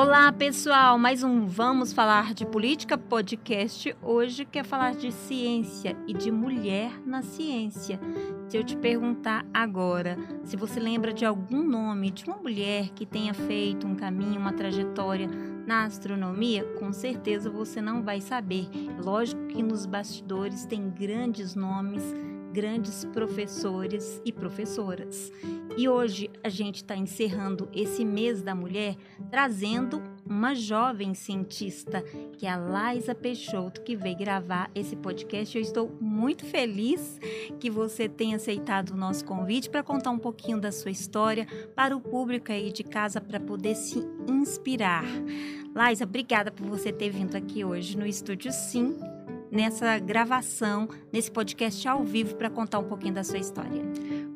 Olá, pessoal! Mais um Vamos Falar de Política podcast. Hoje quer falar de ciência e de mulher na ciência. Se eu te perguntar agora se você lembra de algum nome de uma mulher que tenha feito um caminho, uma trajetória na astronomia, com certeza você não vai saber. Lógico que nos bastidores tem grandes nomes grandes professores e professoras. E hoje a gente está encerrando esse mês da mulher trazendo uma jovem cientista, que é a Laisa Peixoto, que veio gravar esse podcast. Eu estou muito feliz que você tenha aceitado o nosso convite para contar um pouquinho da sua história para o público aí de casa para poder se inspirar. Laisa, obrigada por você ter vindo aqui hoje no Estúdio Sim nessa gravação, nesse podcast ao vivo para contar um pouquinho da sua história.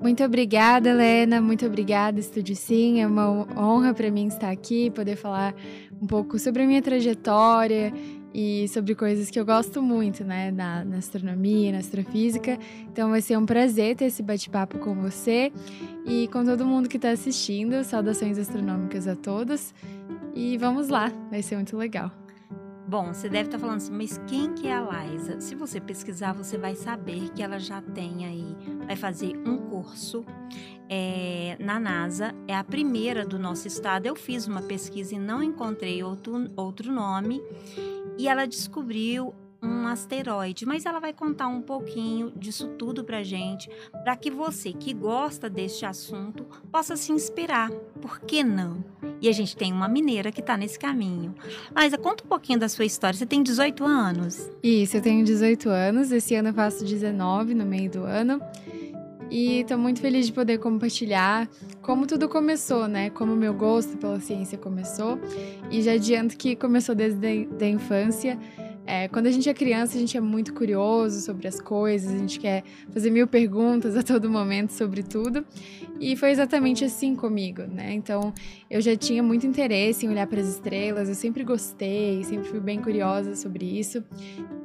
Muito obrigada, Helena. Muito obrigada, Estúdio Sim. É uma honra para mim estar aqui, poder falar um pouco sobre a minha trajetória e sobre coisas que eu gosto muito, né, na, na astronomia, na astrofísica. Então vai ser um prazer ter esse bate-papo com você e com todo mundo que está assistindo. Saudações astronômicas a todos. E vamos lá, vai ser muito legal. Bom, você deve estar falando assim, mas quem que é a Liza? Se você pesquisar, você vai saber que ela já tem aí, vai fazer um curso é, na NASA, é a primeira do nosso estado. Eu fiz uma pesquisa e não encontrei outro, outro nome, e ela descobriu um asteroide, mas ela vai contar um pouquinho disso tudo pra gente, para que você que gosta deste assunto possa se inspirar. Por que não? E a gente tem uma mineira que está nesse caminho. Mas conta um pouquinho da sua história. Você tem 18 anos? Isso, eu tenho 18 anos. Esse ano eu faço 19 no meio do ano. E estou muito feliz de poder compartilhar como tudo começou, né? Como o meu gosto pela ciência começou. E já adianto que começou desde a infância. É, quando a gente é criança, a gente é muito curioso sobre as coisas, a gente quer fazer mil perguntas a todo momento sobre tudo. E foi exatamente assim comigo, né? Então, eu já tinha muito interesse em olhar para as estrelas, eu sempre gostei, sempre fui bem curiosa sobre isso.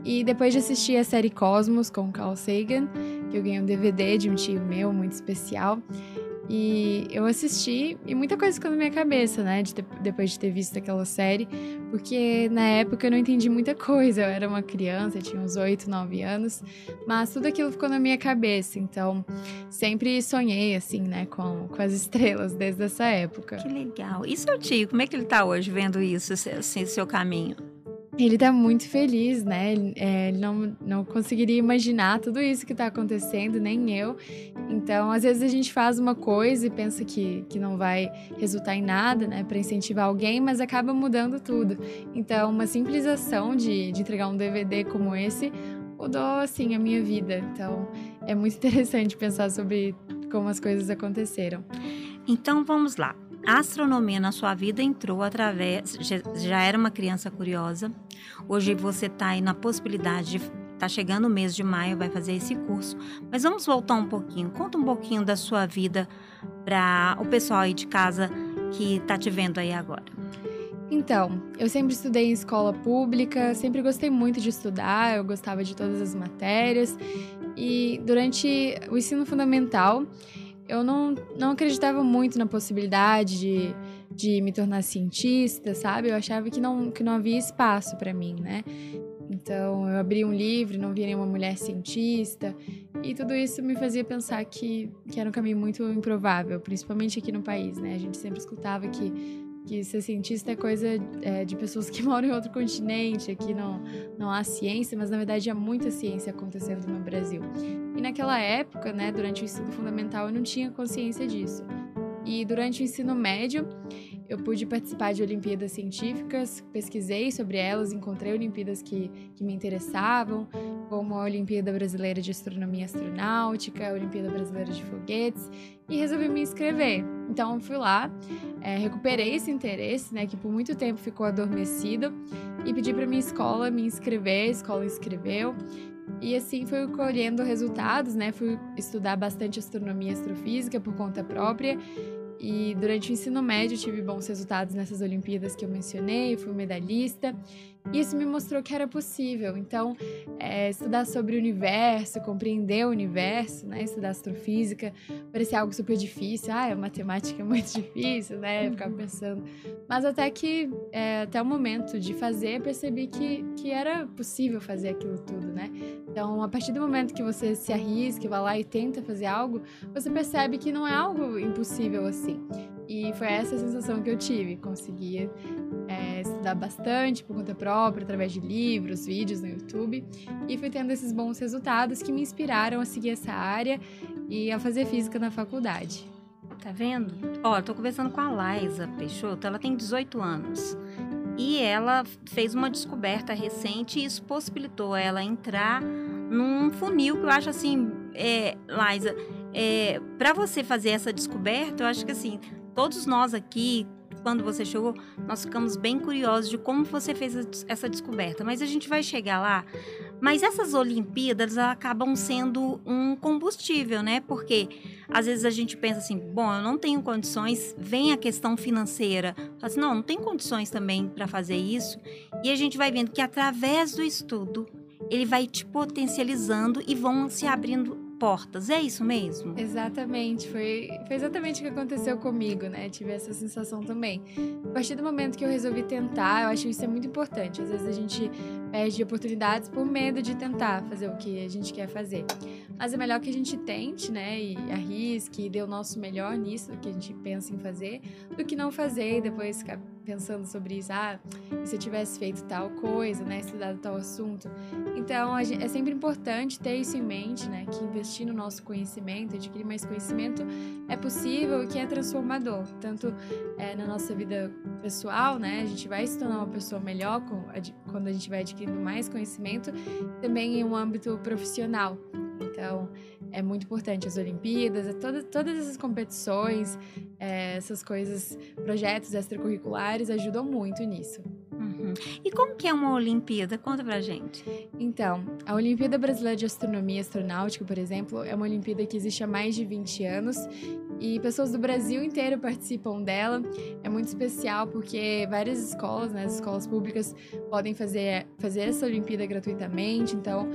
E depois de assistir a série Cosmos com Carl Sagan, que eu ganhei um DVD de um tio meu muito especial, e eu assisti e muita coisa ficou na minha cabeça, né? De ter, depois de ter visto aquela série. Porque na época eu não entendi muita coisa. Eu era uma criança, tinha uns 8, 9 anos. Mas tudo aquilo ficou na minha cabeça. Então, sempre sonhei, assim, né? Com, com as estrelas desde essa época. Que legal. E seu tio, como é que ele tá hoje vendo isso, assim, seu caminho? Ele tá muito feliz, né? É, ele não, não conseguiria imaginar tudo isso que tá acontecendo, nem eu. Então, às vezes a gente faz uma coisa e pensa que, que não vai resultar em nada, né? Para incentivar alguém, mas acaba mudando tudo. Então, uma simples ação de, de entregar um DVD como esse mudou, assim, a minha vida. Então, é muito interessante pensar sobre como as coisas aconteceram. Então, vamos lá. Astronomia na sua vida entrou através. Já era uma criança curiosa. Hoje você está aí na possibilidade de. Tá chegando o mês de maio, vai fazer esse curso. Mas vamos voltar um pouquinho. Conta um pouquinho da sua vida para o pessoal aí de casa que está te vendo aí agora. Então, eu sempre estudei em escola pública, sempre gostei muito de estudar, eu gostava de todas as matérias. E durante o ensino fundamental, eu não, não acreditava muito na possibilidade de, de me tornar cientista, sabe? Eu achava que não, que não havia espaço para mim, né? Então, eu abri um livro, não via nenhuma mulher cientista, e tudo isso me fazia pensar que, que era um caminho muito improvável, principalmente aqui no país, né? A gente sempre escutava que que ser cientista é coisa é, de pessoas que moram em outro continente, aqui não, não há ciência, mas na verdade há muita ciência acontecendo no Brasil. E naquela época, né, durante o ensino fundamental, eu não tinha consciência disso. E durante o ensino médio, eu pude participar de Olimpíadas Científicas, pesquisei sobre elas, encontrei Olimpíadas que, que me interessavam, como a Olimpíada Brasileira de Astronomia Astronáutica, a Olimpíada Brasileira de Foguetes, e resolvi me inscrever. Então fui lá, é, recuperei esse interesse, né, que por muito tempo ficou adormecido, e pedi para minha escola me inscrever, a escola inscreveu. E assim fui colhendo resultados, né? Fui estudar bastante astronomia e astrofísica por conta própria e durante o ensino médio tive bons resultados nessas Olimpíadas que eu mencionei, fui medalhista. E isso me mostrou que era possível. Então, é, estudar sobre o universo, compreender o universo, né? Estudar astrofísica, parecia algo super difícil. Ah, a matemática é muito difícil, né? Eu ficava uhum. pensando. Mas até que, é, até o momento de fazer, percebi que, que era possível fazer aquilo tudo, né? Então, a partir do momento que você se arrisca, vai lá e tenta fazer algo, você percebe que não é algo impossível assim. E foi essa sensação que eu tive. Conseguia é, estudar bastante por conta própria, através de livros, vídeos no YouTube. E fui tendo esses bons resultados que me inspiraram a seguir essa área e a fazer física na faculdade. Tá vendo? Ó, tô conversando com a Laisa Peixoto, ela tem 18 anos. E ela fez uma descoberta recente e isso possibilitou ela entrar num funil que eu acho assim, é, Laisa, é, para você fazer essa descoberta, eu acho que assim, todos nós aqui, quando você chegou, nós ficamos bem curiosos de como você fez essa descoberta. Mas a gente vai chegar lá. Mas essas Olimpíadas acabam sendo um combustível, né? Porque às vezes a gente pensa assim, bom, eu não tenho condições, vem a questão financeira. Assim, não, não tem condições também para fazer isso. E a gente vai vendo que através do estudo, ele vai te potencializando e vão se abrindo portas. É isso mesmo? Exatamente. Foi, foi exatamente o que aconteceu comigo, né? Tive essa sensação também. A partir do momento que eu resolvi tentar, eu acho isso é muito importante. Às vezes a gente perde oportunidades por medo de tentar fazer o que a gente quer fazer. Mas é melhor que a gente tente, né? E arrisque, e dê o nosso melhor nisso que a gente pensa em fazer, do que não fazer e depois ficar pensando sobre isso. Ah, se eu tivesse feito tal coisa, né? Estudado tal assunto. Então, gente, é sempre importante ter isso em mente, né? Que investir no nosso conhecimento, adquirir mais conhecimento, é possível e que é transformador. Tanto é, na nossa vida pessoal, né? A gente vai se tornar uma pessoa melhor com, quando a gente vai adquirindo mais conhecimento, também em um âmbito profissional. Então, é muito importante as Olimpíadas, todas, todas essas competições, é, essas coisas, projetos extracurriculares ajudam muito nisso. Uhum. E como que é uma Olimpíada? Conta pra gente. Então, a Olimpíada Brasileira de Astronomia e Astronáutica, por exemplo, é uma Olimpíada que existe há mais de 20 anos e pessoas do Brasil inteiro participam dela. É muito especial porque várias escolas, né, as escolas públicas, podem fazer, fazer essa Olimpíada gratuitamente. Então,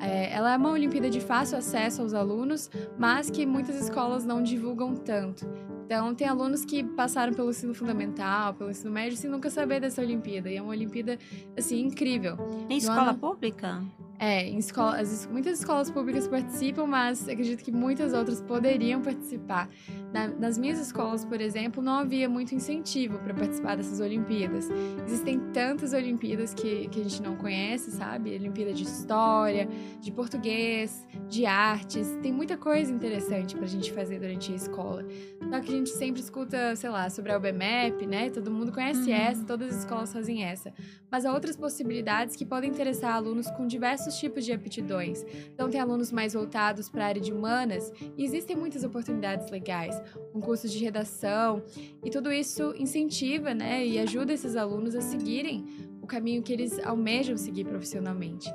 é, ela é uma Olimpíada de fácil acesso aos alunos, mas que muitas escolas não divulgam tanto. Então, tem alunos que passaram pelo ensino fundamental, pelo ensino médio, sem nunca saber dessa Olimpíada. E é uma Olimpíada, assim, incrível. Em escola ano... pública? É, em escola, muitas escolas públicas participam, mas acredito que muitas outras poderiam participar. Na, nas minhas escolas, por exemplo, não havia muito incentivo para participar dessas Olimpíadas. Existem tantas Olimpíadas que, que a gente não conhece, sabe? Olimpíada de História, de Português, de Artes. Tem muita coisa interessante para a gente fazer durante a escola. Só que a gente sempre escuta, sei lá, sobre a UBMEP, né? Todo mundo conhece uhum. essa, todas as escolas fazem essa. Mas há outras possibilidades que podem interessar alunos com diversos diversos tipos de aptidões. Então, tem alunos mais voltados para a área de humanas e existem muitas oportunidades legais, com cursos de redação, e tudo isso incentiva né, e ajuda esses alunos a seguirem o caminho que eles almejam seguir profissionalmente.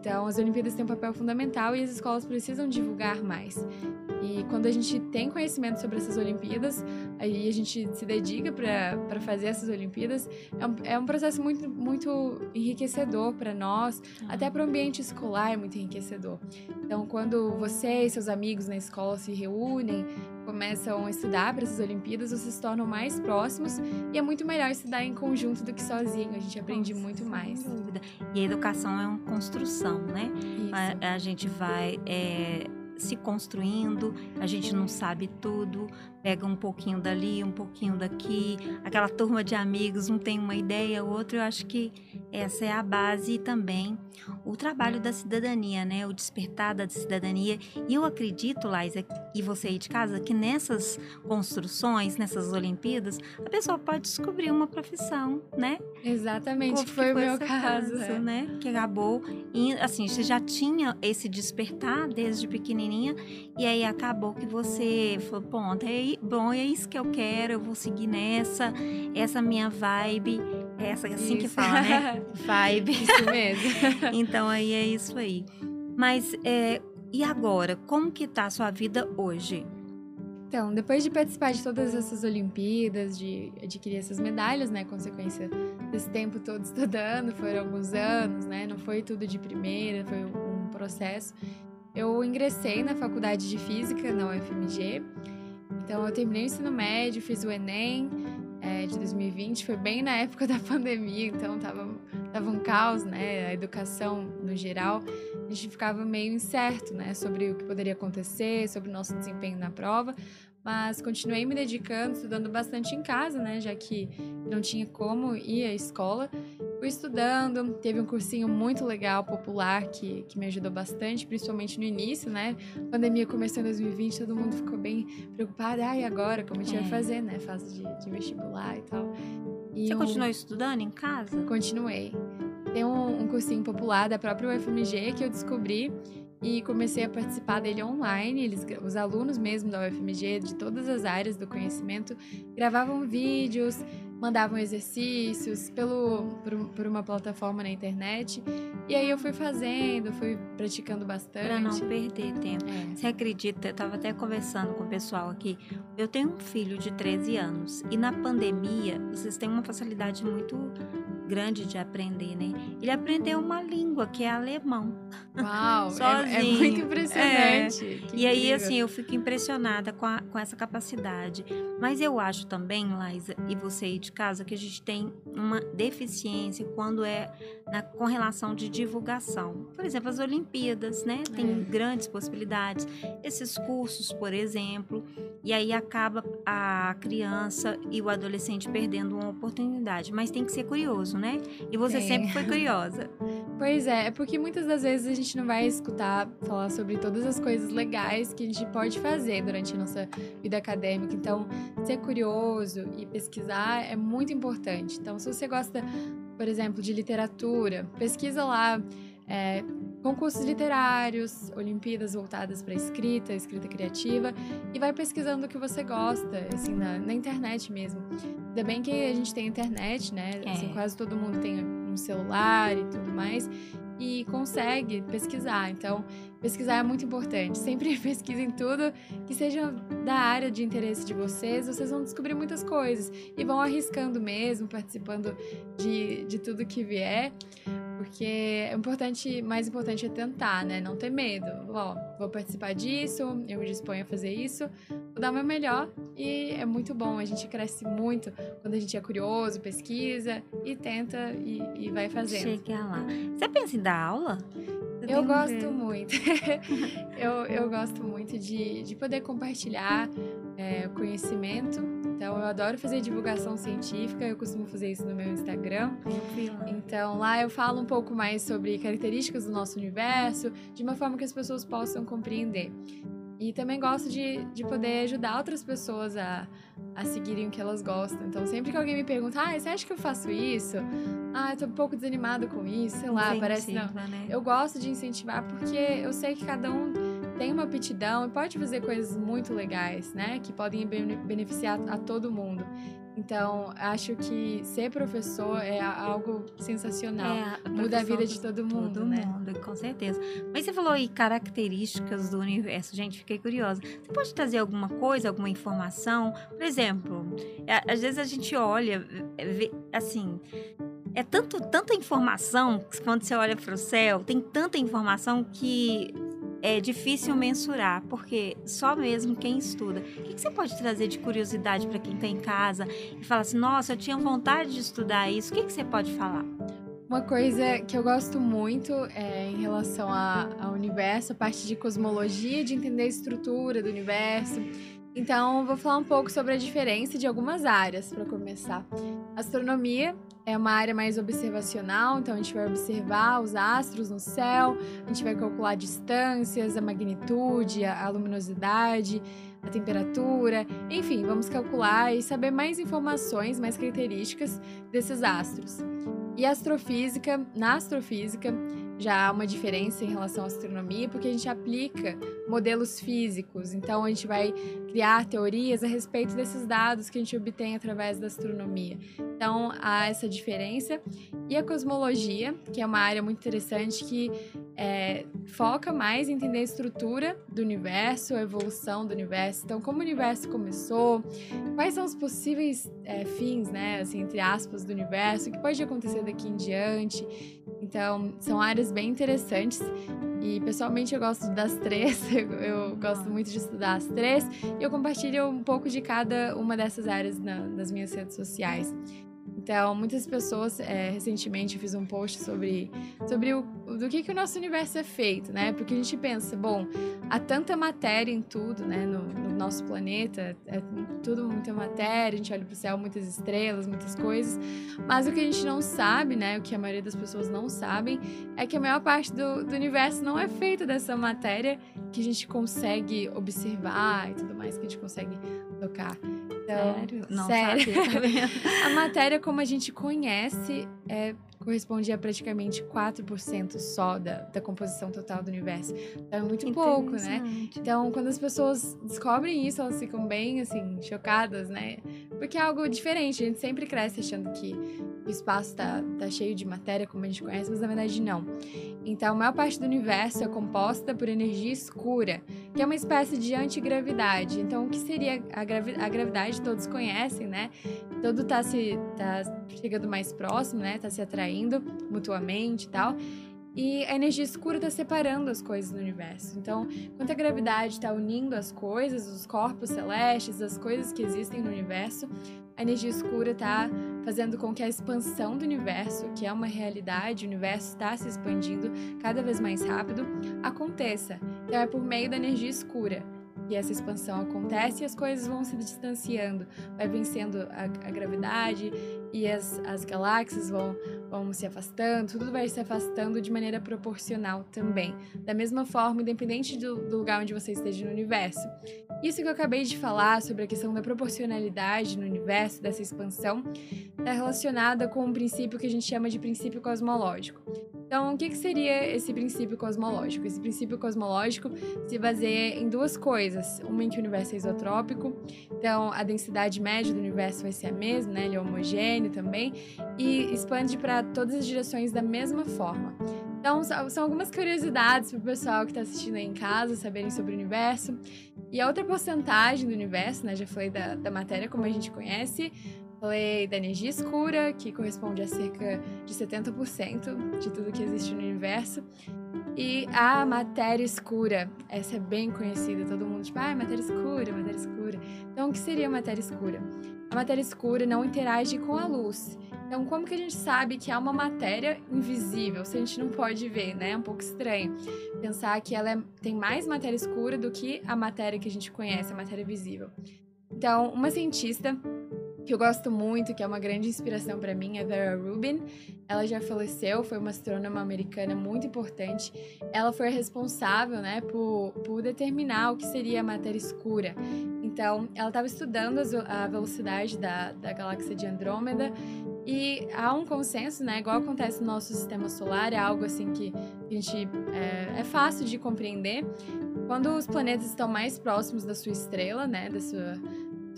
Então, as Olimpíadas têm um papel fundamental e as escolas precisam divulgar mais. E quando a gente tem conhecimento sobre essas Olimpíadas, aí a gente se dedica para fazer essas Olimpíadas, é um, é um processo muito, muito enriquecedor para nós, ah. até para o ambiente escolar é muito enriquecedor. Então, quando você e seus amigos na escola se reúnem, começam a estudar para essas Olimpíadas, vocês se tornam mais próximos e é muito melhor estudar em conjunto do que sozinho. A gente aprende Nossa, muito mais. Dúvida. E a educação é uma construção, né? A, a, gente vai é, se construindo, a gente não sabe tudo, pega um pouquinho dali, um pouquinho daqui, aquela turma de amigos, um tem uma ideia, o outro, eu acho que essa é a base e também o trabalho da cidadania, né? O despertar da cidadania. E eu acredito, Laisa, e você aí de casa, que nessas construções, nessas Olimpíadas, a pessoa pode descobrir uma profissão, né? Exatamente, que foi o meu caso, caso, né? Que acabou, e, assim, você já tinha esse despertar desde pequenininha, e aí acabou que você falou, ponto, é bom, é isso que eu quero, eu vou seguir nessa, essa minha vibe, é essa assim isso. que fala, né? vibe. Isso mesmo. então aí é isso aí. Mas é, e agora, como que tá a sua vida hoje? Então, depois de participar de todas essas Olimpíadas, de adquirir essas medalhas, né, consequência desse tempo todo estudando, foram alguns anos, né, não foi tudo de primeira, foi um processo. Eu ingressei na faculdade de Física na UFMG, então eu terminei o ensino médio, fiz o Enem é, de 2020, foi bem na época da pandemia, então tava, tava um caos, né, a educação no geral, a gente ficava meio incerto, né, sobre o que poderia acontecer, sobre o nosso desempenho na prova, mas continuei me dedicando, estudando bastante em casa, né, já que não tinha como ir à escola. Fui estudando, teve um cursinho muito legal, popular, que, que me ajudou bastante, principalmente no início, né? A pandemia começou em 2020, todo mundo ficou bem preocupado. Ah, e agora? Como a gente é. vai fazer, né? Fase de, de vestibular e tal. E Você eu... continuou estudando em casa? Continuei. Tem um, um cursinho popular da própria UFMG que eu descobri e comecei a participar dele online. Eles, os alunos mesmo da UFMG, de todas as áreas do conhecimento, gravavam vídeos, mandavam exercícios pelo, por, por, uma plataforma na internet. E aí eu fui fazendo, fui praticando bastante. Para não perder tempo. É. Você acredita? Eu estava até conversando com o pessoal aqui. Eu tenho um filho de 13 anos e na pandemia vocês têm uma facilidade muito grande de aprender, né? Ele aprendeu uma língua que é alemão. Uau, Sozinho. É, é muito impressionante. É. E aí, assim, eu fico impressionada com, a, com essa capacidade. Mas eu acho também, Laísa, e você aí de casa, que a gente tem uma deficiência quando é na, com relação de divulgação. Por exemplo, as Olimpíadas, né? Tem é. grandes possibilidades. Esses cursos, por exemplo, e aí acaba a criança e o adolescente perdendo uma oportunidade. Mas tem que ser curioso, né? E você é. sempre foi curiosa. Pois é, é porque muitas das vezes a gente não vai escutar falar sobre todas as coisas legais que a gente pode fazer durante a nossa vida acadêmica. Então, ser curioso e pesquisar é muito importante. Então, se você gosta, por exemplo, de literatura, pesquisa lá. É, concursos literários, Olimpíadas voltadas para escrita, escrita criativa, e vai pesquisando o que você gosta, assim, na, na internet mesmo. Ainda bem que a gente tem internet, né? É. Assim, quase todo mundo tem um celular e tudo mais, e consegue pesquisar. Então, pesquisar é muito importante. Sempre pesquisem tudo que seja da área de interesse de vocês. Vocês vão descobrir muitas coisas e vão arriscando mesmo, participando de, de tudo que vier. Porque é importante, mais importante é tentar, né? Não ter medo. Ó, vou participar disso, eu me disponho a fazer isso, vou dar o meu melhor e é muito bom. A gente cresce muito quando a gente é curioso, pesquisa e tenta e, e vai fazendo. Chega lá. Você pensa em dar aula? Você eu gosto muito. eu, eu gosto muito de, de poder compartilhar é, conhecimento então, eu adoro fazer divulgação científica, eu costumo fazer isso no meu Instagram. Então, lá eu falo um pouco mais sobre características do nosso universo, de uma forma que as pessoas possam compreender. E também gosto de, de poder ajudar outras pessoas a, a seguirem o que elas gostam. Então, sempre que alguém me pergunta, ah, você acha que eu faço isso? Ah, eu tô um pouco desanimado com isso, sei lá, Incentiva, parece não. Né? Eu gosto de incentivar porque eu sei que cada um tem uma aptidão e pode fazer coisas muito legais, né? Que podem beneficiar a todo mundo. Então, acho que ser professor é algo sensacional. É, Muda a vida de todo mundo, todo né? mundo, com certeza. Mas você falou aí características do universo. Gente, fiquei curiosa. Você pode trazer alguma coisa, alguma informação? Por exemplo, é, às vezes a gente olha, vê, assim, é tanto, tanta informação que quando você olha para o céu, tem tanta informação que é difícil mensurar, porque só mesmo quem estuda. O que, você pode trazer de curiosidade para quem está em casa e fala assim: nossa, eu tinha vontade de estudar isso? O que, que você pode falar? Uma coisa que eu gosto muito é em relação ao universo, a parte de cosmologia, de entender a estrutura do universo. Então, vou falar um pouco sobre a diferença de algumas áreas para começar. Astronomia é uma área mais observacional, então a gente vai observar os astros no céu, a gente vai calcular distâncias, a magnitude, a luminosidade, a temperatura, enfim, vamos calcular e saber mais informações, mais características desses astros. E astrofísica, na astrofísica, já há uma diferença em relação à astronomia, porque a gente aplica modelos físicos. Então, a gente vai criar teorias a respeito desses dados que a gente obtém através da astronomia. Então, há essa diferença. E a cosmologia, que é uma área muito interessante que é, foca mais em entender a estrutura do universo, a evolução do universo. Então, como o universo começou, quais são os possíveis é, fins, né, assim, entre aspas, do universo, o que pode acontecer daqui em diante. Então, são áreas bem interessantes. E pessoalmente eu gosto das três, eu, gosto muito de estudar as três, e eu compartilho um pouco de cada uma dessas áreas na, nas minhas redes sociais. Então, muitas pessoas, é, recentemente eu fiz um post sobre, sobre o, do que, que o nosso universo é feito, né? Porque a gente pensa, bom, há tanta matéria em tudo, né? No, no nosso planeta, é tudo muita matéria, a gente olha para o céu, muitas estrelas, muitas coisas, mas o que a gente não sabe, né? O que a maioria das pessoas não sabem, é que a maior parte do, do universo não é feita dessa matéria que a gente consegue observar e tudo mais, que a gente consegue tocar. Então, sério? Não sério. Sabia, a matéria como a gente conhece é corresponde a praticamente 4% só da, da composição total do universo. Então é muito pouco, né? Então, quando as pessoas descobrem isso, elas ficam bem, assim, chocadas, né? Porque é algo diferente. A gente sempre cresce achando que o espaço tá, tá cheio de matéria, como a gente conhece, mas na verdade não. Então, a maior parte do universo é composta por energia escura, que é uma espécie de antigravidade. Então, o que seria a, gravi a gravidade? Todos conhecem, né? Todo tá se tá chegando mais próximo, né? Tá se atraindo mutuamente e tal. E a energia escura está separando as coisas no universo. Então, enquanto a gravidade está unindo as coisas, os corpos celestes, as coisas que existem no universo, a energia escura está fazendo com que a expansão do universo, que é uma realidade, o universo está se expandindo cada vez mais rápido, aconteça. Então, é por meio da energia escura que essa expansão acontece e as coisas vão se distanciando, vai vencendo a, a gravidade e as, as galáxias vão, vão se afastando, tudo vai se afastando de maneira proporcional também. Da mesma forma, independente do, do lugar onde você esteja no universo. Isso que eu acabei de falar sobre a questão da proporcionalidade no universo, dessa expansão, está relacionada com um princípio que a gente chama de princípio cosmológico. Então, o que, que seria esse princípio cosmológico? Esse princípio cosmológico se baseia em duas coisas. Uma em que o universo é isotrópico, então a densidade média do universo vai ser a mesma, né? ele é homogêneo também, e expande para todas as direções da mesma forma. Então, são algumas curiosidades para o pessoal que está assistindo aí em casa saberem sobre o universo. E a outra porcentagem do universo, né? Já falei da, da matéria como a gente conhece, Falei da energia escura, que corresponde a cerca de 70% de tudo que existe no universo. E a matéria escura, essa é bem conhecida, todo mundo tipo, ah, matéria escura, matéria escura. Então, o que seria matéria escura? A matéria escura não interage com a luz. Então, como que a gente sabe que há uma matéria invisível, se a gente não pode ver, né? É um pouco estranho pensar que ela é, tem mais matéria escura do que a matéria que a gente conhece, a matéria visível. Então, uma cientista que eu gosto muito, que é uma grande inspiração para mim, é Vera Rubin. Ela já faleceu, foi uma astrônoma americana muito importante. Ela foi responsável, né, por, por determinar o que seria a matéria escura. Então, ela estava estudando a velocidade da, da galáxia de Andrômeda e há um consenso, né, igual acontece no nosso sistema solar, é algo assim que a gente é, é fácil de compreender. Quando os planetas estão mais próximos da sua estrela, né, da sua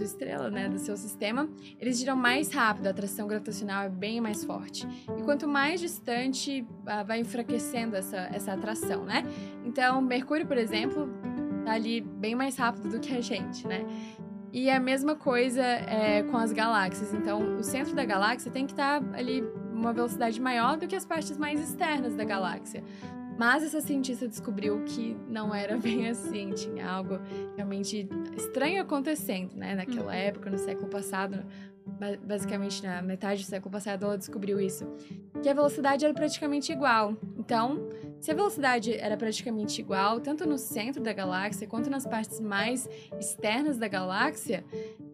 sua estrela, né, do seu sistema, eles giram mais rápido, a atração gravitacional é bem mais forte. E quanto mais distante, uh, vai enfraquecendo essa, essa atração, né? Então, Mercúrio, por exemplo, tá ali bem mais rápido do que a gente, né? E a mesma coisa é, com as galáxias. Então, o centro da galáxia tem que estar tá ali uma velocidade maior do que as partes mais externas da galáxia. Mas essa cientista descobriu que não era bem assim, tinha algo realmente estranho acontecendo, né? Naquela uhum. época, no século passado, basicamente na metade do século passado, ela descobriu isso. Que a velocidade era praticamente igual. Então, se a velocidade era praticamente igual, tanto no centro da galáxia quanto nas partes mais externas da galáxia,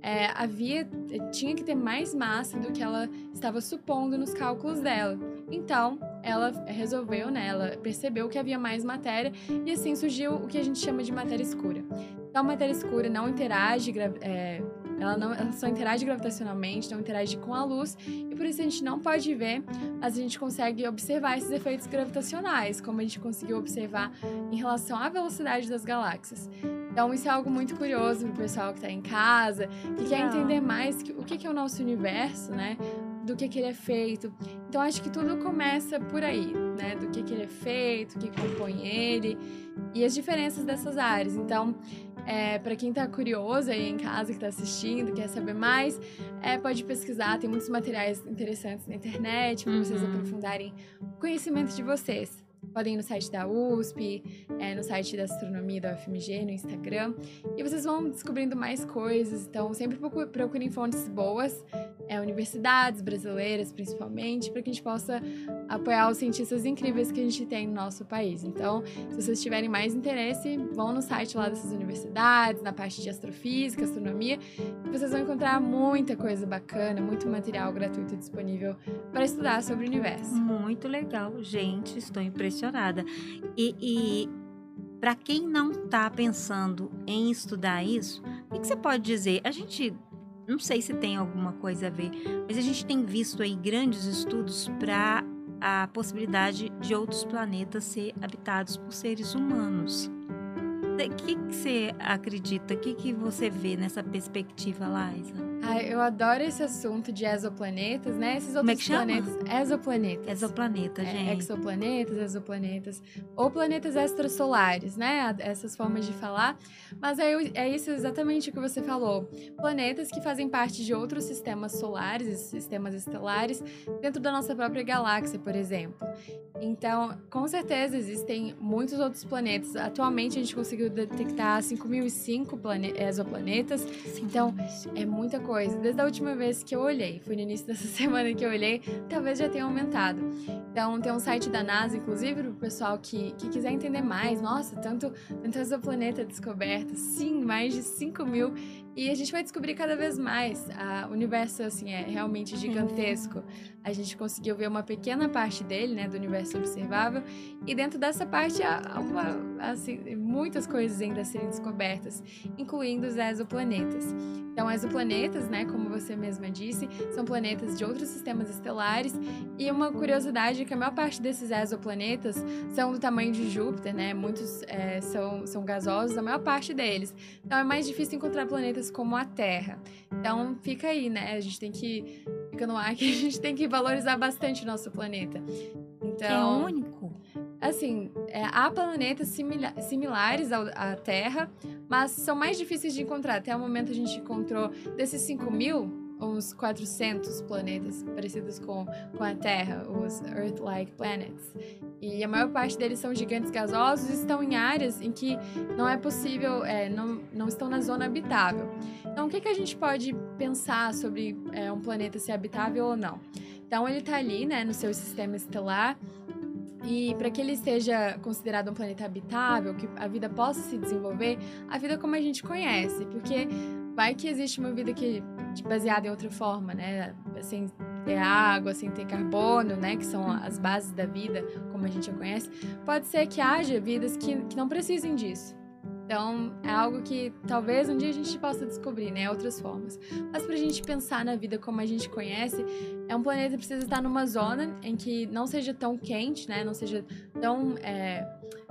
é, havia tinha que ter mais massa do que ela estava supondo nos cálculos dela. Então, ela resolveu, né, ela percebeu que havia mais matéria e assim surgiu o que a gente chama de matéria escura. Então, a matéria escura não interage é, ela, não, ela só interage gravitacionalmente, não interage com a luz, e por isso a gente não pode ver, mas a gente consegue observar esses efeitos gravitacionais, como a gente conseguiu observar em relação à velocidade das galáxias. Então, isso é algo muito curioso para o pessoal que está em casa, que quer entender mais o que é o nosso universo, né? Do que, que ele é feito. Então, acho que tudo começa por aí, né? Do que, que ele é feito, o que compõe ele e as diferenças dessas áreas. Então, é, para quem está curioso aí em casa, que está assistindo, quer saber mais, é, pode pesquisar. Tem muitos materiais interessantes na internet para uhum. vocês aprofundarem o conhecimento de vocês. Podem ir no site da USP, é, no site da Astronomia da UFMG, no Instagram. E vocês vão descobrindo mais coisas. Então, sempre procurem fontes boas, é, universidades brasileiras principalmente, para que a gente possa apoiar os cientistas incríveis que a gente tem no nosso país. Então, se vocês tiverem mais interesse, vão no site lá dessas universidades, na parte de astrofísica, astronomia, e vocês vão encontrar muita coisa bacana, muito material gratuito disponível para estudar sobre o universo. Muito legal, gente. Estou impressionada. E, e para quem não está pensando em estudar isso, o que você pode dizer? A gente não sei se tem alguma coisa a ver, mas a gente tem visto aí grandes estudos para a possibilidade de outros planetas ser habitados por seres humanos. O que, que você acredita? O que, que você vê nessa perspectiva, Liza? Ah, eu adoro esse assunto de exoplanetas, né? Esses outros Como é que chama? planetas. Exoplanetas. Exoplaneta, é, gente. exoplanetas, exoplanetas. Ou planetas extrasolares, né? Essas formas de falar. Mas é, é isso exatamente o que você falou. Planetas que fazem parte de outros sistemas solares, sistemas estelares, dentro da nossa própria galáxia, por exemplo. Então, com certeza existem muitos outros planetas. Atualmente a gente conseguiu detectar 5.005 exoplanetas. Então, é muita coisa coisa. Desde a última vez que eu olhei, foi no início dessa semana que eu olhei, talvez já tenha aumentado. Então, tem um site da NASA, inclusive, para o pessoal que, que quiser entender mais. Nossa, tanto, tanto exoplaneta descoberto. Sim, mais de 5 mil. E a gente vai descobrir cada vez mais. O universo, assim, é realmente gigantesco. A gente conseguiu ver uma pequena parte dele, né, do universo observável. E dentro dessa parte há uma, assim, muitas coisas ainda a serem descobertas, incluindo os exoplanetas. Então, exoplanetas, né, como você mesma disse, são planetas de outros sistemas estelares. E uma curiosidade é que a maior parte desses exoplanetas são do tamanho de Júpiter, né? Muitos é, são, são gasosos, a maior parte deles. Então, é mais difícil encontrar planetas como a terra. Então fica aí, né? A gente tem que. Fica no ar que a gente tem que valorizar bastante o nosso planeta. Então, é único. Assim, é, há planetas simila similares ao, à Terra, mas são mais difíceis de encontrar. Até o momento a gente encontrou desses 5 mil, uns 400 planetas parecidos com, com a Terra, os Earth-like planets. E a maior parte deles são gigantes gasosos e estão em áreas em que não é possível, é, não, não estão na zona habitável. Então, o que, que a gente pode pensar sobre é, um planeta ser habitável ou não? Então, ele está ali, né, no seu sistema estelar. E para que ele seja considerado um planeta habitável, que a vida possa se desenvolver, a vida como a gente conhece, porque vai que existe uma vida que baseada em outra forma, né? Sem ter água, sem ter carbono, né? Que são as bases da vida, como a gente já conhece. Pode ser que haja vidas que, que não precisem disso. Então, é algo que talvez um dia a gente possa descobrir, né? Outras formas. Mas para a gente pensar na vida como a gente conhece, é um planeta que precisa estar numa zona em que não seja tão quente, né? Não seja tão, é,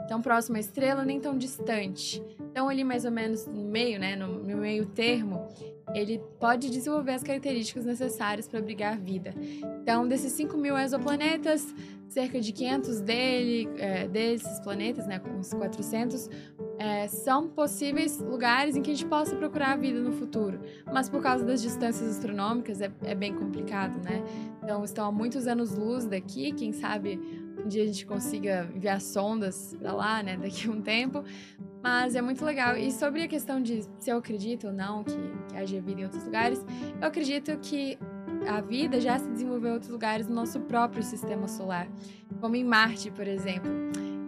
tão próximo à estrela, nem tão distante. Então, ali mais ou menos no meio, né? No, no meio termo, ele pode desenvolver as características necessárias para abrigar vida. Então, desses 5 mil exoplanetas, cerca de 500 dele, é, desses planetas, né, uns 400, é, são possíveis lugares em que a gente possa procurar a vida no futuro. Mas por causa das distâncias astronômicas é, é bem complicado, né? Então, estão a muitos anos-luz daqui, quem sabe um dia a gente consiga enviar sondas para lá, né, daqui a um tempo. Mas é muito legal. E sobre a questão de se eu acredito ou não que, que haja vida em outros lugares, eu acredito que a vida já se desenvolveu em outros lugares no nosso próprio sistema solar, como em Marte, por exemplo.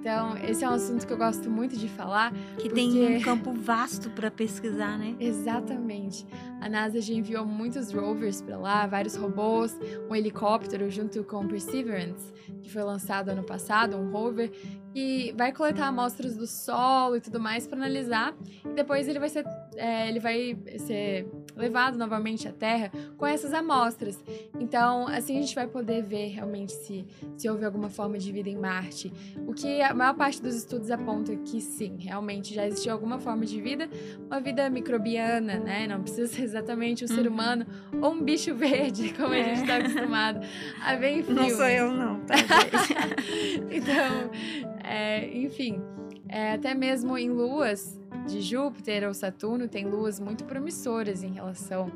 Então, esse é um assunto que eu gosto muito de falar. Que porque... tem um campo vasto para pesquisar, né? Exatamente. A NASA já enviou muitos rovers para lá, vários robôs, um helicóptero junto com o Perseverance, que foi lançado ano passado, um rover, que vai coletar amostras do solo e tudo mais para analisar. E depois ele vai ser, é, ele vai ser levado novamente à Terra com essas amostras. Então, assim a gente vai poder ver realmente se, se houve alguma forma de vida em Marte. O que a maior parte dos estudos aponta que sim, realmente já existiu alguma forma de vida, uma vida microbiana, né? Não precisa ser exatamente um uhum. ser humano ou um bicho verde, como é. a gente está acostumado a ver em filmes. Não sou eu, não, tá, então, é, enfim, é, até mesmo em luas de Júpiter ou Saturno, tem luas muito promissoras em relação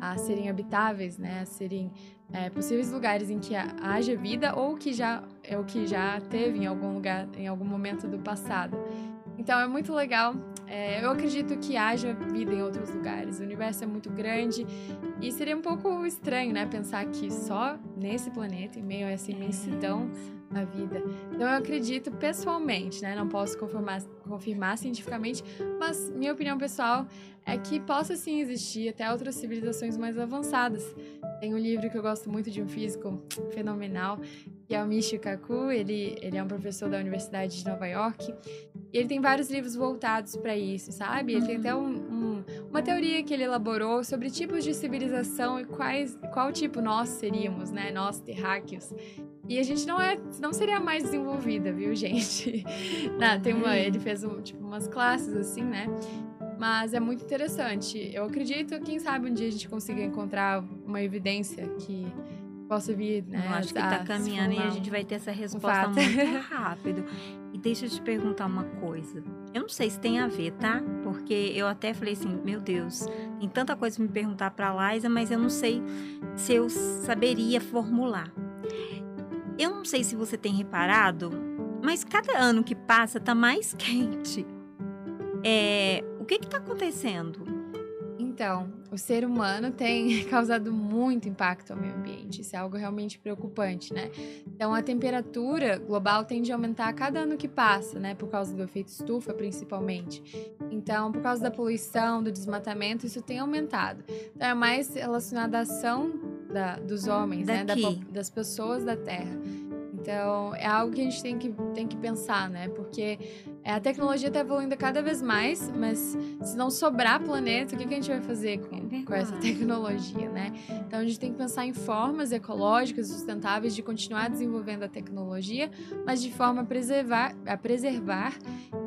a serem habitáveis, né? A serem é, possíveis lugares em que haja vida ou que já é o que já teve em algum lugar, em algum momento do passado. Então é muito legal. É, eu acredito que haja vida em outros lugares. O universo é muito grande e seria um pouco estranho, né, pensar que só nesse planeta, em meio a essa imensidão, a vida. Então eu acredito pessoalmente, né? Não posso confirmar, confirmar cientificamente, mas minha opinião pessoal é que possa sim existir até outras civilizações mais avançadas. Tem um livro que eu gosto muito de um físico fenomenal, que é o Michio Kaku. Ele, ele é um professor da Universidade de Nova York. E ele tem vários livros voltados para isso, sabe? Ele tem até um, um, uma teoria que ele elaborou sobre tipos de civilização e quais, qual tipo nós seríamos, né? Nós terráqueos. E a gente não é, não seria mais desenvolvida, viu, gente? Não, tem uma, ele fez um, tipo umas classes assim, né? Mas é muito interessante. Eu acredito, quem sabe um dia a gente consiga encontrar uma evidência que possa vir, né? Eu acho que tá caminhando e a gente vai ter essa resposta muito rápido. E deixa eu te perguntar uma coisa. Eu não sei se tem a ver, tá? Porque eu até falei assim, meu Deus, tem tanta coisa pra me perguntar pra Liza, mas eu não sei se eu saberia formular. Eu não sei se você tem reparado, mas cada ano que passa tá mais quente. É, o que está acontecendo? Então, o ser humano tem causado muito impacto ao meio ambiente. Isso é algo realmente preocupante, né? Então, a temperatura global tende a aumentar a cada ano que passa, né? Por causa do efeito estufa, principalmente. Então, por causa da poluição, do desmatamento, isso tem aumentado. Então, é mais relacionado à ação da, dos homens, né? Da, das pessoas da Terra. Então, é algo que a gente tem que, tem que pensar, né? Porque é, a tecnologia está evoluindo cada vez mais, mas se não sobrar planeta, o que, que a gente vai fazer com, é com, essa tecnologia, né? Então, a gente tem que pensar em formas ecológicas, sustentáveis de continuar desenvolvendo a tecnologia, mas de forma a preservar, a preservar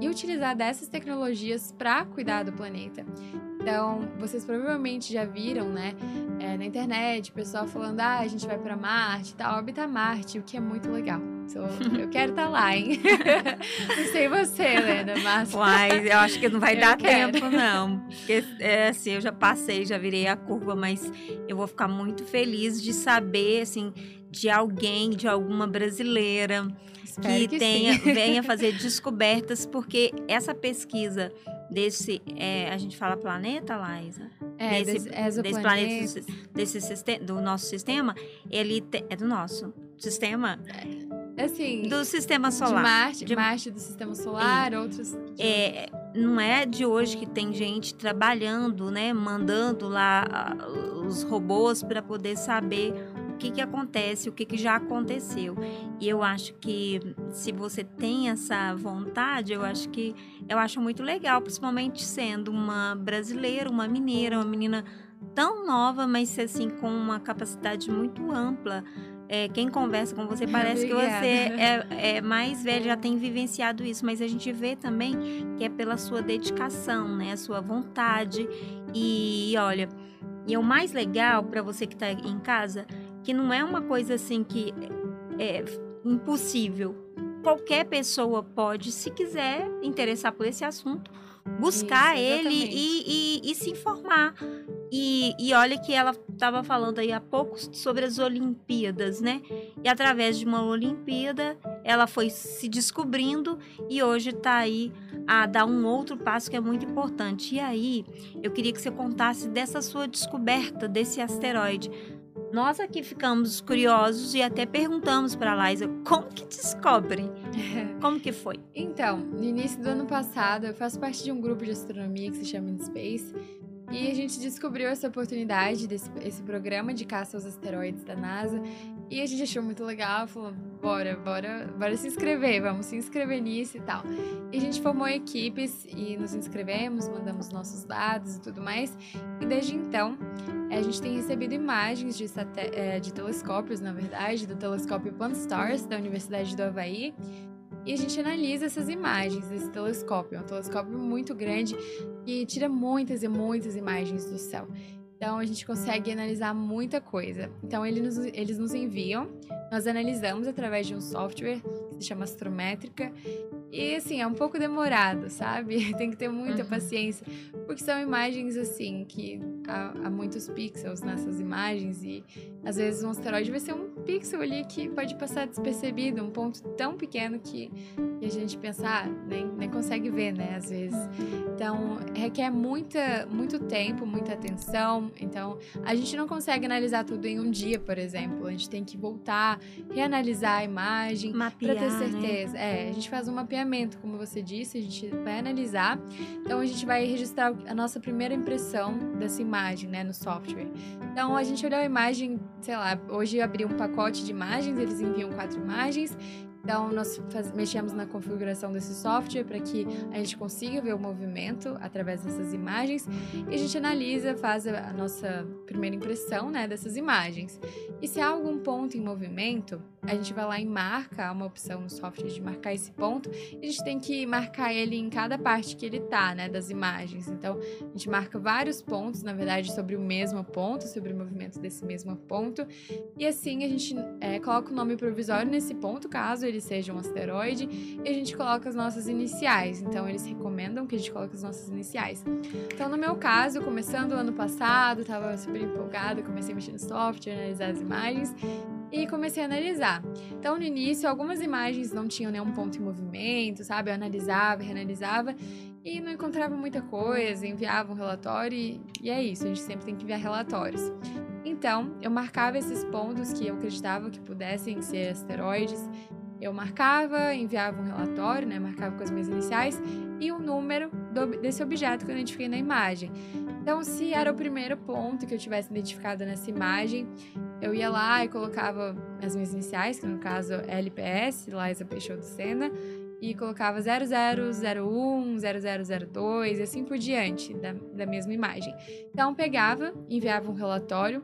e utilizar dessas tecnologias para cuidar do planeta. Então, vocês provavelmente já viram, né, é, na internet, o pessoal falando, ah, a gente vai para Marte, tal, orbitar Marte, o que é muito legal. eu quero estar tá lá, hein? não sei você, Helena, mas... Uai, eu acho que não vai dar quero. tempo, não. Porque, é, assim, eu já passei, já virei a curva, mas eu vou ficar muito feliz de saber, assim, de alguém, de alguma brasileira que, que tenha, venha fazer descobertas, porque essa pesquisa desse, é, a gente fala planeta, Laísa? É, desse, desse planeta, desse sistema, do nosso sistema, ele te, é do nosso sistema. É, assim, do sistema solar. De Marte, de Marte do sistema solar, é, outros. É, não é de hoje que tem gente trabalhando, né, mandando lá os robôs para poder saber que, que acontece, o que, que já aconteceu. E eu acho que se você tem essa vontade, eu acho que eu acho muito legal, principalmente sendo uma brasileira, uma mineira, uma menina tão nova, mas assim com uma capacidade muito ampla. É, quem conversa com você parece que você é, é, mais velho, já tem vivenciado isso, mas a gente vê também que é pela sua dedicação, né? A sua vontade. E olha, e o mais legal para você que está em casa que não é uma coisa assim que é impossível. Qualquer pessoa pode, se quiser interessar por esse assunto, buscar Isso, ele e, e, e, se informar. E, e olha que ela estava falando aí há pouco sobre as Olimpíadas, né? E através de uma Olimpíada, ela foi se descobrindo e hoje está aí a dar um outro passo que é muito importante. E aí, eu queria que você contasse dessa sua descoberta desse asteroide. Nós aqui ficamos curiosos e até perguntamos para a Liza como que descobrem. Como que foi? Então, no início do ano passado, eu faço parte de um grupo de astronomia que se chama In Space. E a gente descobriu essa oportunidade desse esse programa de caça aos asteroides da NASA. E a gente achou muito legal, falou, bora, bora, bora se inscrever, vamos se inscrever nisso e tal. E a gente formou equipes e nos inscrevemos, mandamos nossos dados e tudo mais. E desde então, a gente tem recebido imagens de, é, de telescópios, na verdade, do telescópio Pan-STARRS, da Universidade do Havaí. E a gente analisa essas imagens desse telescópio. É um telescópio muito grande que tira muitas e muitas imagens do céu. Então a gente consegue analisar muita coisa. Então eles nos, eles nos enviam, nós analisamos através de um software que se chama Astrométrica. E assim, é um pouco demorado, sabe? Tem que ter muita uhum. paciência, porque são imagens assim que há, há, muitos pixels nessas imagens e às vezes um asteroide vai ser um pixel ali que pode passar despercebido, um ponto tão pequeno que, que a gente pensa, ah, nem, nem consegue ver, né? Às vezes. Então, requer muita, muito tempo, muita atenção. Então, a gente não consegue analisar tudo em um dia, por exemplo. A gente tem que voltar, reanalisar a imagem para ter né? certeza. Né? É, a gente faz um mapeamento, como você disse, a gente vai analisar. Então, a gente vai registrar a nossa primeira impressão dessa imagem, né, no software. Então, a gente olhou a imagem, sei lá, hoje abri um pacote de imagens, eles enviam quatro imagens então, nós faz, mexemos na configuração desse software para que a gente consiga ver o movimento através dessas imagens e a gente analisa, faz a nossa primeira impressão né, dessas imagens. E se há algum ponto em movimento, a gente vai lá e marca, uma opção no software de marcar esse ponto, e a gente tem que marcar ele em cada parte que ele tá, né, das imagens. Então, a gente marca vários pontos, na verdade, sobre o mesmo ponto, sobre o movimento desse mesmo ponto, e assim a gente é, coloca o nome provisório nesse ponto, caso ele seja um asteroide, e a gente coloca as nossas iniciais. Então, eles recomendam que a gente coloque as nossas iniciais. Então, no meu caso, começando o ano passado, estava super empolgada, comecei a mexer no software, analisar as imagens, e comecei a analisar. Então, no início, algumas imagens não tinham nenhum ponto em movimento, sabe? Eu analisava, reanalisava e não encontrava muita coisa, enviava um relatório e, e é isso, a gente sempre tem que enviar relatórios. Então, eu marcava esses pontos que eu acreditava que pudessem ser asteroides. Eu marcava, enviava um relatório, né? Marcava com as minhas iniciais e o número do, desse objeto que eu identifiquei na imagem. Então, se era o primeiro ponto que eu tivesse identificado nessa imagem, eu ia lá e colocava as minhas iniciais, que no caso é LPS, Liza Peixoto Sena, e colocava 0001, 0002 e assim por diante da, da mesma imagem. Então pegava, enviava um relatório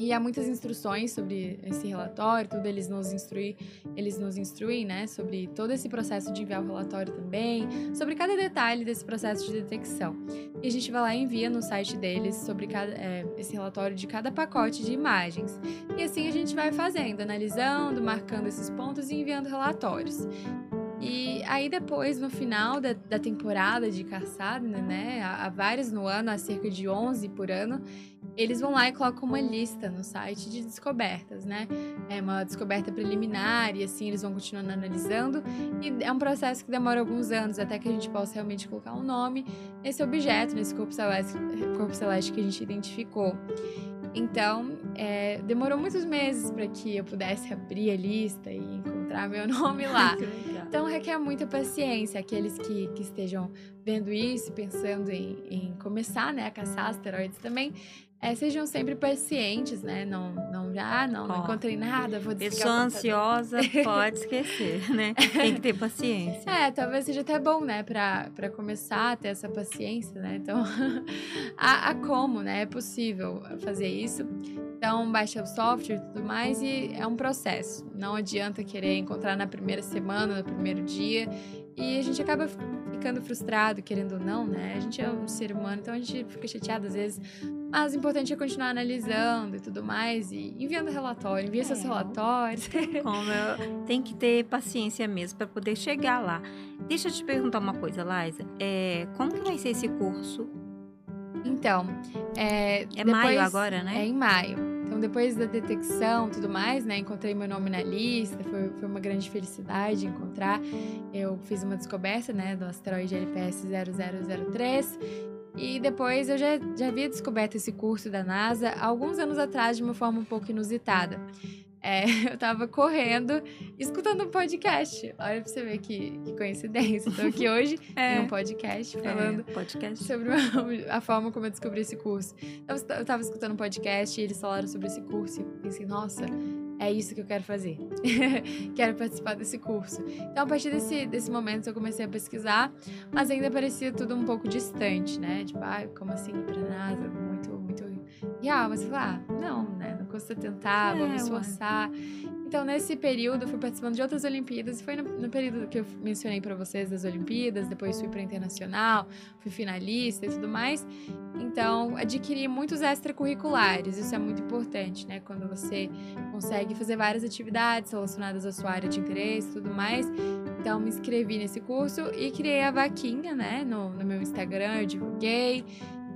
e há muitas instruções sobre esse relatório, tudo eles nos instruem, eles nos instruem, né, sobre todo esse processo de enviar o relatório também, sobre cada detalhe desse processo de detecção. E a gente vai lá e envia no site deles sobre cada, é, esse relatório de cada pacote de imagens. E assim a gente vai fazendo, analisando, marcando esses pontos e enviando relatórios. E aí depois, no final da, da temporada de caçada, né, há, há vários no ano, há cerca de 11 por ano, eles vão lá e colocam uma lista no site de descobertas, né? É uma descoberta preliminar e assim eles vão continuando analisando. E é um processo que demora alguns anos até que a gente possa realmente colocar um nome nesse objeto, nesse corpo celeste, corpo celeste que a gente identificou. Então, é, demorou muitos meses para que eu pudesse abrir a lista e encontrar meu nome lá. Então, requer muita paciência. Aqueles que, que estejam vendo isso, pensando em, em começar né, a caçar asteroides também, é, sejam sempre pacientes, né? Não, não já, ah, não, não encontrei nada, vou desligar Pessoa ansiosa pode esquecer, né? Tem que ter paciência. É, talvez seja até bom, né? Pra, pra começar a ter essa paciência, né? Então, há, há como, né? É possível fazer isso. Então, baixa o software e tudo mais e é um processo. Não adianta querer encontrar na primeira semana, no primeiro dia. E a gente acaba ficando frustrado, querendo ou não, né? A gente é um ser humano, então a gente fica chateado às vezes. Mas o importante é continuar analisando e tudo mais, e enviando relatório, envia é, seus relatórios. Tem como, eu, tem que ter paciência mesmo para poder chegar lá. Deixa eu te perguntar uma coisa, Liza. É, como que vai ser esse curso? Então, é. É depois, maio agora, né? É em maio. Então, depois da detecção e tudo mais, né, encontrei meu nome na lista, foi, foi uma grande felicidade encontrar. Eu fiz uma descoberta, né, do asteroide LPS 0003 e depois eu já, já havia descoberto esse curso da NASA alguns anos atrás de uma forma um pouco inusitada. É, eu tava correndo, escutando um podcast. Olha pra você ver que, que coincidência. Estou aqui hoje é. em um podcast é, falando é, podcast. sobre a forma como eu descobri esse curso. Eu, eu tava escutando um podcast e eles falaram sobre esse curso e pensei, nossa, é isso que eu quero fazer. quero participar desse curso. Então, a partir desse, desse momento, eu comecei a pesquisar, mas ainda parecia tudo um pouco distante, né? Tipo, ah, como assim ir pra NASA? Muito, muito real. Mas eu falei, ah, não, né? Não custa tentar, é, vou me esforçar. Ué. Então, nesse período, fui participando de outras Olimpíadas. E foi no, no período que eu mencionei para vocês das Olimpíadas. Depois fui para internacional, fui finalista e tudo mais. Então, adquiri muitos extracurriculares. Isso é muito importante, né? Quando você consegue fazer várias atividades relacionadas à sua área de interesse e tudo mais. Então, me inscrevi nesse curso e criei a vaquinha, né? No, no meu Instagram, eu divulguei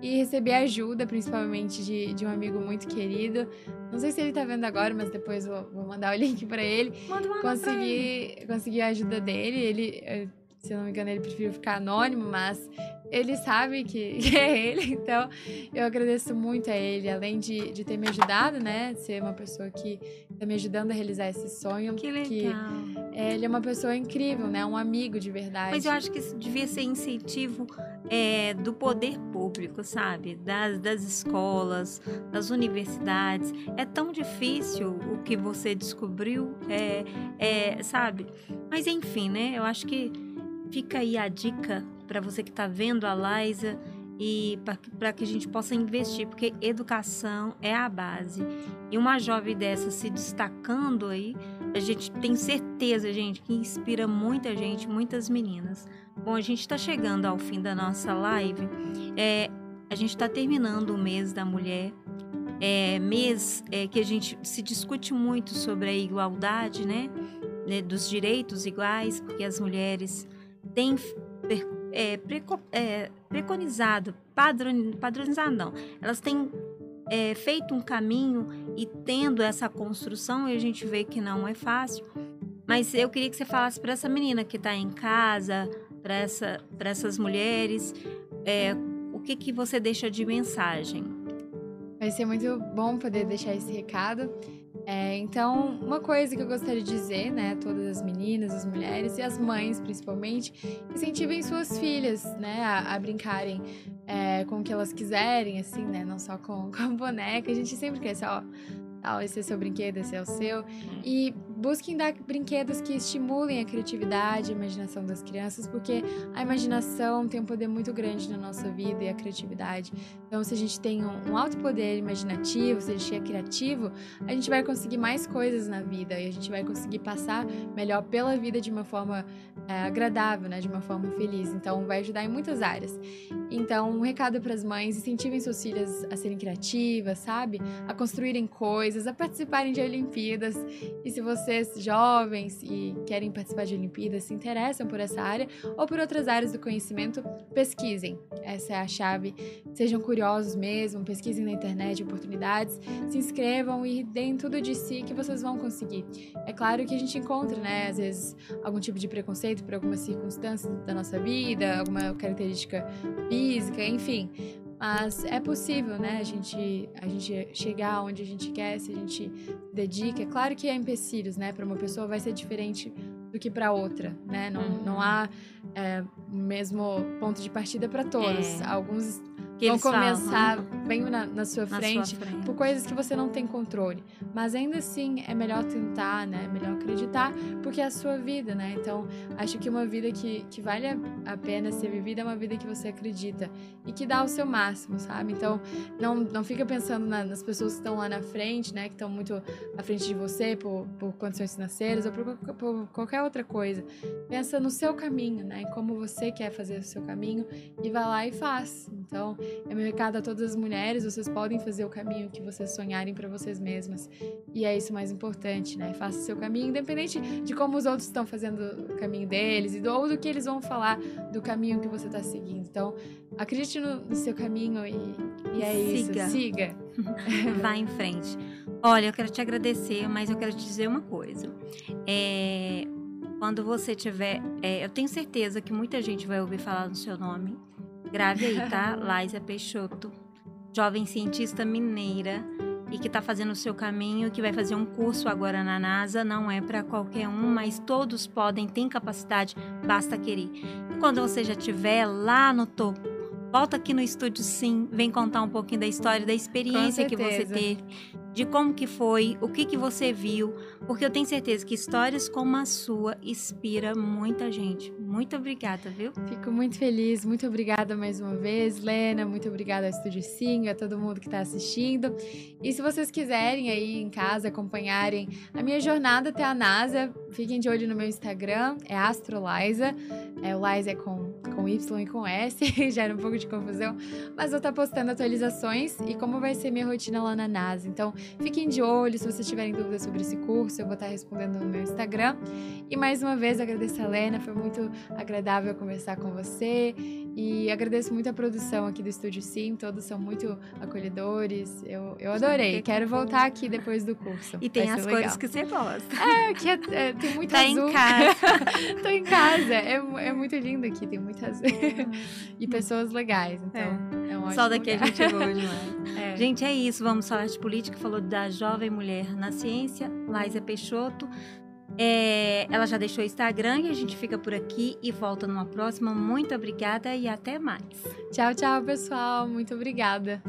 e recebi ajuda, principalmente de, de um amigo muito querido. Não sei se ele tá vendo agora, mas depois vou, vou mandar o link para ele. Manda uma consegui, ele. consegui a ajuda dele. Ele, eh, se eu não me engano, ele preferiu ficar anônimo, mas ele sabe que, que, é ele, então eu agradeço muito a ele, além de, de ter me ajudado, né? Ser uma pessoa que tá me ajudando a realizar esse sonho. Que legal. Que, é, ele é uma pessoa incrível, né? Um amigo de verdade. Mas eu acho que isso devia ser incentivo é, do poder público, sabe? Das, das escolas, das universidades. É tão difícil o que você descobriu, é, é, sabe? Mas enfim, né? Eu acho que fica aí a dica para você que está vendo a Liza e para que a gente possa investir, porque educação é a base. E uma jovem dessa se destacando aí, a gente tem certeza, gente, que inspira muita gente, muitas meninas. Bom, a gente está chegando ao fim da nossa live. É, a gente está terminando o mês da mulher. É, mês é, que a gente se discute muito sobre a igualdade, né? né dos direitos iguais, porque as mulheres têm é, preco, é, preconizado, padron, padronizado não, elas têm é, feito um caminho e tendo essa construção, e a gente vê que não é fácil. Mas eu queria que você falasse para essa menina que está em casa, para essa, essas mulheres, é, o que, que você deixa de mensagem? Vai ser muito bom poder deixar esse recado. É, então, uma coisa que eu gostaria de dizer, né, todas as meninas, as mulheres e as mães, principalmente, incentivem suas filhas, né, a, a brincarem é, com o que elas quiserem, assim, né, não só com, com boneca. A gente sempre quer, ó, tal, esse é seu brinquedo, esse é o seu. E busquem dar brinquedos que estimulem a criatividade, a imaginação das crianças, porque a imaginação tem um poder muito grande na nossa vida e a criatividade. Então, se a gente tem um, alto poder imaginativo, se a gente é criativo, a gente vai conseguir mais coisas na vida e a gente vai conseguir passar melhor pela vida de uma forma é, agradável, né, de uma forma feliz. Então, vai ajudar em muitas áreas. Então, um recado para as mães: incentivem suas filhas a serem criativas, sabe? A construírem coisas, a participarem de Olimpíadas. E se vocês, jovens e querem participar de Olimpíadas, se interessam por essa área ou por outras áreas do conhecimento, pesquisem. Essa é a chave. Sejam curiosos mesmo, pesquisem na internet oportunidades, se inscrevam e deem tudo de si que vocês vão conseguir. É claro que a gente encontra, né, às vezes, algum tipo de preconceito por algumas circunstâncias da nossa vida, alguma característica física, enfim. Mas é possível, né? A gente, a gente chegar onde a gente quer, se a gente dedica. É claro que há empecilhos, né? Para uma pessoa vai ser diferente do que para outra, né? Não, uhum. não há é, o mesmo ponto de partida para todos. É. Alguns que vão começar falam, bem na, na, sua, na frente, sua, frente, por coisas que você não tem controle. Mas ainda assim é melhor tentar, né? É melhor acreditar, porque é a sua vida, né? Então, acho que uma vida que, que vale a pena ser vivida é uma vida que você acredita e que dá o seu máximo, sabe? Então, não, não fica pensando na, nas pessoas que estão lá na frente, né? Que estão muito à frente de você por, por condições financeiras ou por, por qualquer outra coisa. Pensa no seu caminho, né? Em como você quer fazer o seu caminho e vai lá e faz. Então, é meu recado a todas as mulheres: vocês podem fazer o caminho que vocês sonharem para vocês mesmas. E é isso mais importante, né? Faça o seu caminho, independente de como os outros estão fazendo o caminho deles ou do que eles vão falar do caminho que você está seguindo. Então, acredite no, no seu caminho e, e é Siga. isso. Siga. Vá em frente. Olha, eu quero te agradecer, mas eu quero te dizer uma coisa. É, quando você tiver. É, eu tenho certeza que muita gente vai ouvir falar no seu nome. Grave aí, tá? Laísa Peixoto, jovem cientista mineira e que está fazendo o seu caminho, que vai fazer um curso agora na NASA. Não é para qualquer um, mas todos podem, têm capacidade, basta querer. E quando você já estiver lá no topo, volta aqui no estúdio sim, vem contar um pouquinho da história, da experiência que você teve de como que foi, o que que você viu, porque eu tenho certeza que histórias como a sua inspira muita gente. Muito obrigada, viu? Fico muito feliz, muito obrigada mais uma vez, Lena, muito obrigada ao Estúdio a todo mundo que está assistindo. E se vocês quiserem aí em casa acompanharem a minha jornada até a NASA, fiquem de olho no meu Instagram, é AstroLiza, é, o Liza é com, com Y e com S, gera um pouco de confusão, mas eu tá postando atualizações e como vai ser minha rotina lá na NASA. Então, fiquem de olho, se vocês tiverem dúvidas sobre esse curso, eu vou estar respondendo no meu Instagram. E mais uma vez agradeço a Lena, foi muito agradável conversar com você e agradeço muito a produção aqui do Estúdio Sim, todos são muito acolhedores. Eu, eu adorei. Quero voltar aqui depois do curso. E tem as legal. cores que você gosta. É, que é, é, tem muito tá azul. em casa. Tô em casa. É, é muito lindo aqui, tem muito azul. e pessoas legais, então é, é um Só daqui lugar. a gente é boa demais. É. Gente, é isso. Vamos falar de política. Falou da jovem mulher na ciência, Laísa Peixoto. É, ela já deixou o Instagram e a gente fica por aqui e volta numa próxima. Muito obrigada e até mais. Tchau, tchau, pessoal. Muito obrigada.